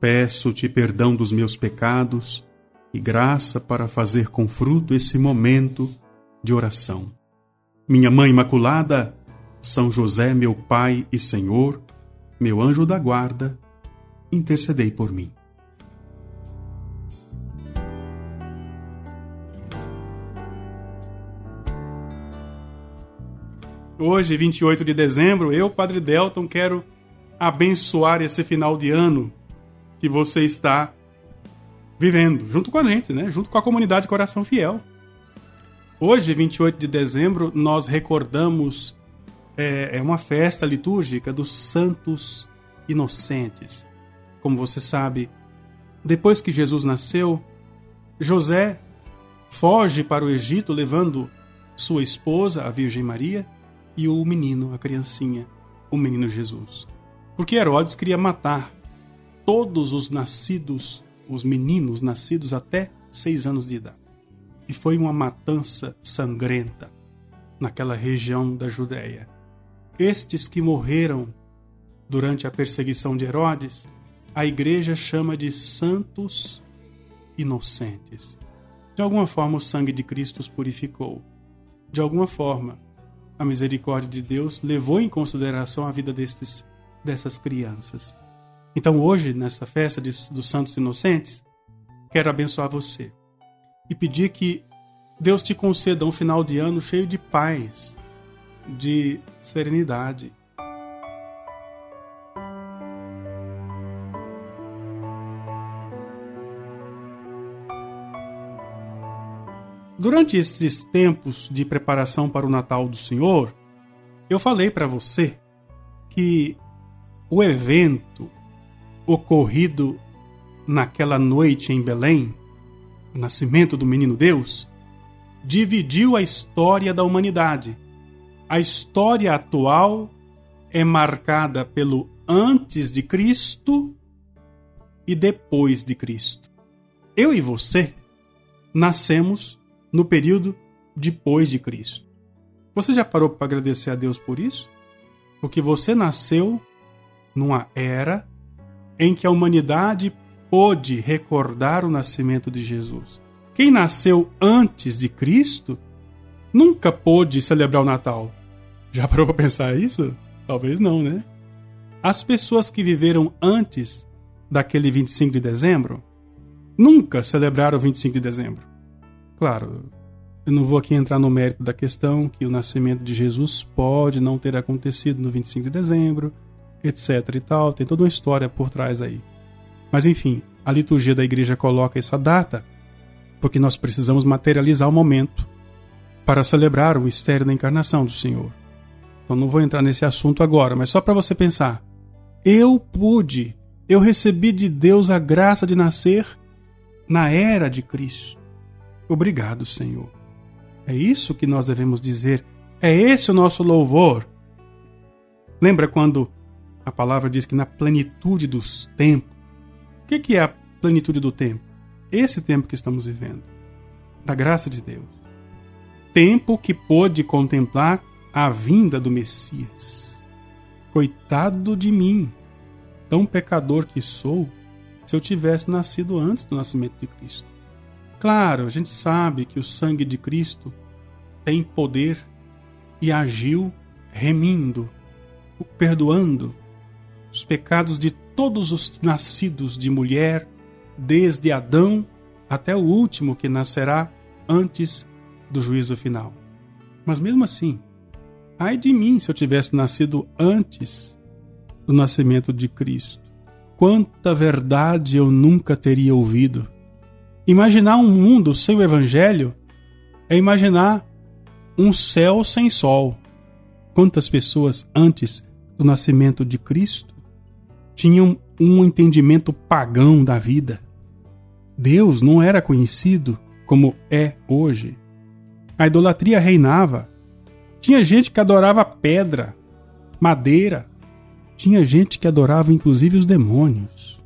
Peço-te perdão dos meus pecados e graça para fazer com fruto esse momento de oração. Minha Mãe Imaculada, São José, meu Pai e Senhor, meu anjo da guarda, intercedei por mim. Hoje, 28 de dezembro, eu, Padre Delton, quero abençoar esse final de ano que você está vivendo, junto com a gente, né? Junto com a comunidade Coração Fiel. Hoje, 28 de dezembro, nós recordamos é, é uma festa litúrgica dos santos inocentes. Como você sabe, depois que Jesus nasceu, José foge para o Egito levando sua esposa, a Virgem Maria, e o menino, a criancinha, o menino Jesus. Porque Herodes queria matar todos os nascidos, os meninos nascidos até seis anos de idade. E foi uma matança sangrenta naquela região da Judéia. Estes que morreram durante a perseguição de Herodes, a igreja chama de santos inocentes. De alguma forma, o sangue de Cristo os purificou. De alguma forma, a misericórdia de Deus levou em consideração a vida destes, dessas crianças. Então, hoje, nesta festa de, dos Santos Inocentes, quero abençoar você e pedir que Deus te conceda um final de ano cheio de paz, de serenidade. Durante esses tempos de preparação para o Natal do Senhor, eu falei para você que o evento ocorrido naquela noite em Belém, o nascimento do menino Deus, dividiu a história da humanidade. A história atual é marcada pelo antes de Cristo e depois de Cristo. Eu e você nascemos no período depois de Cristo. Você já parou para agradecer a Deus por isso? Porque você nasceu numa era em que a humanidade pôde recordar o nascimento de Jesus. Quem nasceu antes de Cristo nunca pôde celebrar o Natal. Já parou para pensar isso? Talvez não, né? As pessoas que viveram antes daquele 25 de dezembro nunca celebraram o 25 de dezembro. Claro, eu não vou aqui entrar no mérito da questão que o nascimento de Jesus pode não ter acontecido no 25 de dezembro, etc e tal, tem toda uma história por trás aí. Mas enfim, a liturgia da igreja coloca essa data porque nós precisamos materializar o momento para celebrar o mistério da encarnação do Senhor. Então não vou entrar nesse assunto agora, mas só para você pensar. Eu pude, eu recebi de Deus a graça de nascer na era de Cristo. Obrigado, Senhor. É isso que nós devemos dizer. É esse o nosso louvor. Lembra quando a palavra diz que na plenitude dos tempos. O que é a plenitude do tempo? Esse tempo que estamos vivendo. Da graça de Deus. Tempo que pôde contemplar a vinda do Messias. Coitado de mim, tão pecador que sou, se eu tivesse nascido antes do nascimento de Cristo. Claro, a gente sabe que o sangue de Cristo tem poder e agiu remindo, perdoando os pecados de todos os nascidos de mulher, desde Adão até o último que nascerá antes do juízo final. Mas mesmo assim, ai de mim se eu tivesse nascido antes do nascimento de Cristo. Quanta verdade eu nunca teria ouvido. Imaginar um mundo sem o Evangelho é imaginar um céu sem sol. Quantas pessoas antes do nascimento de Cristo tinham um entendimento pagão da vida. Deus não era conhecido como é hoje. A idolatria reinava. Tinha gente que adorava pedra, madeira. Tinha gente que adorava inclusive os demônios.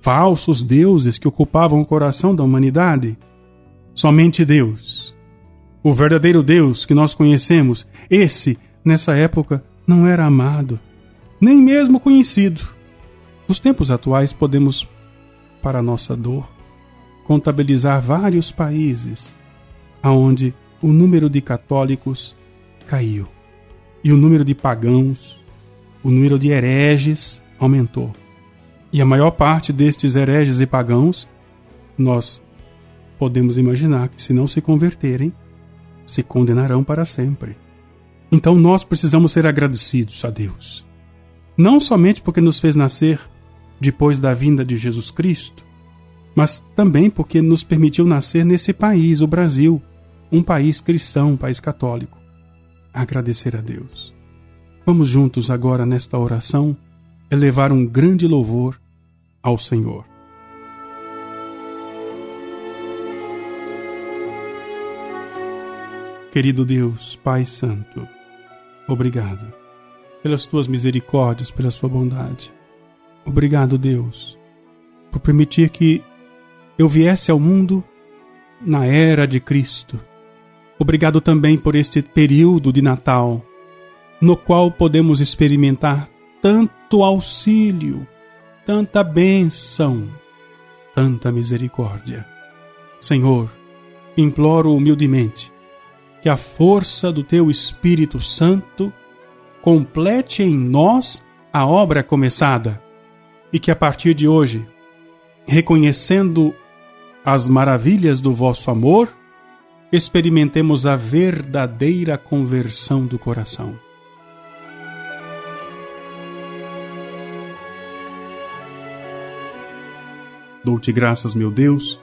Falsos deuses que ocupavam o coração da humanidade. Somente Deus, o verdadeiro Deus que nós conhecemos, esse, nessa época, não era amado, nem mesmo conhecido. Nos tempos atuais, podemos, para nossa dor, contabilizar vários países aonde o número de católicos caiu e o número de pagãos, o número de hereges aumentou. E a maior parte destes hereges e pagãos, nós podemos imaginar que, se não se converterem, se condenarão para sempre. Então nós precisamos ser agradecidos a Deus. Não somente porque nos fez nascer depois da vinda de Jesus Cristo, mas também porque nos permitiu nascer nesse país, o Brasil, um país cristão, um país católico. Agradecer a Deus. Vamos juntos agora nesta oração elevar um grande louvor ao Senhor. Querido Deus, Pai Santo, obrigado pelas tuas misericórdias, pela sua bondade. Obrigado, Deus, por permitir que eu viesse ao mundo na era de Cristo. Obrigado também por este período de Natal, no qual podemos experimentar tanto auxílio, tanta bênção, tanta misericórdia. Senhor, imploro humildemente que a força do Teu Espírito Santo complete em nós a obra começada e que a partir de hoje, reconhecendo as maravilhas do vosso amor, experimentemos a verdadeira conversão do coração. Dou-te graças, meu Deus,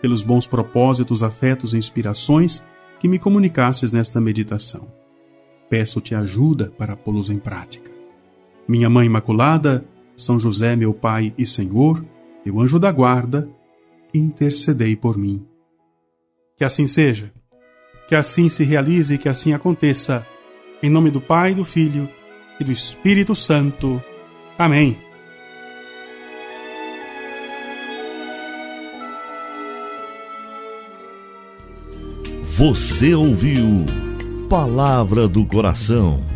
pelos bons propósitos, afetos e inspirações que me comunicasses nesta meditação. Peço-te ajuda para pô-los em prática. Minha Mãe Imaculada, São José, meu Pai e Senhor, meu anjo da guarda, intercedei por mim. Que assim seja, que assim se realize e que assim aconteça. Em nome do Pai, do Filho e do Espírito Santo. Amém. Você ouviu Palavra do Coração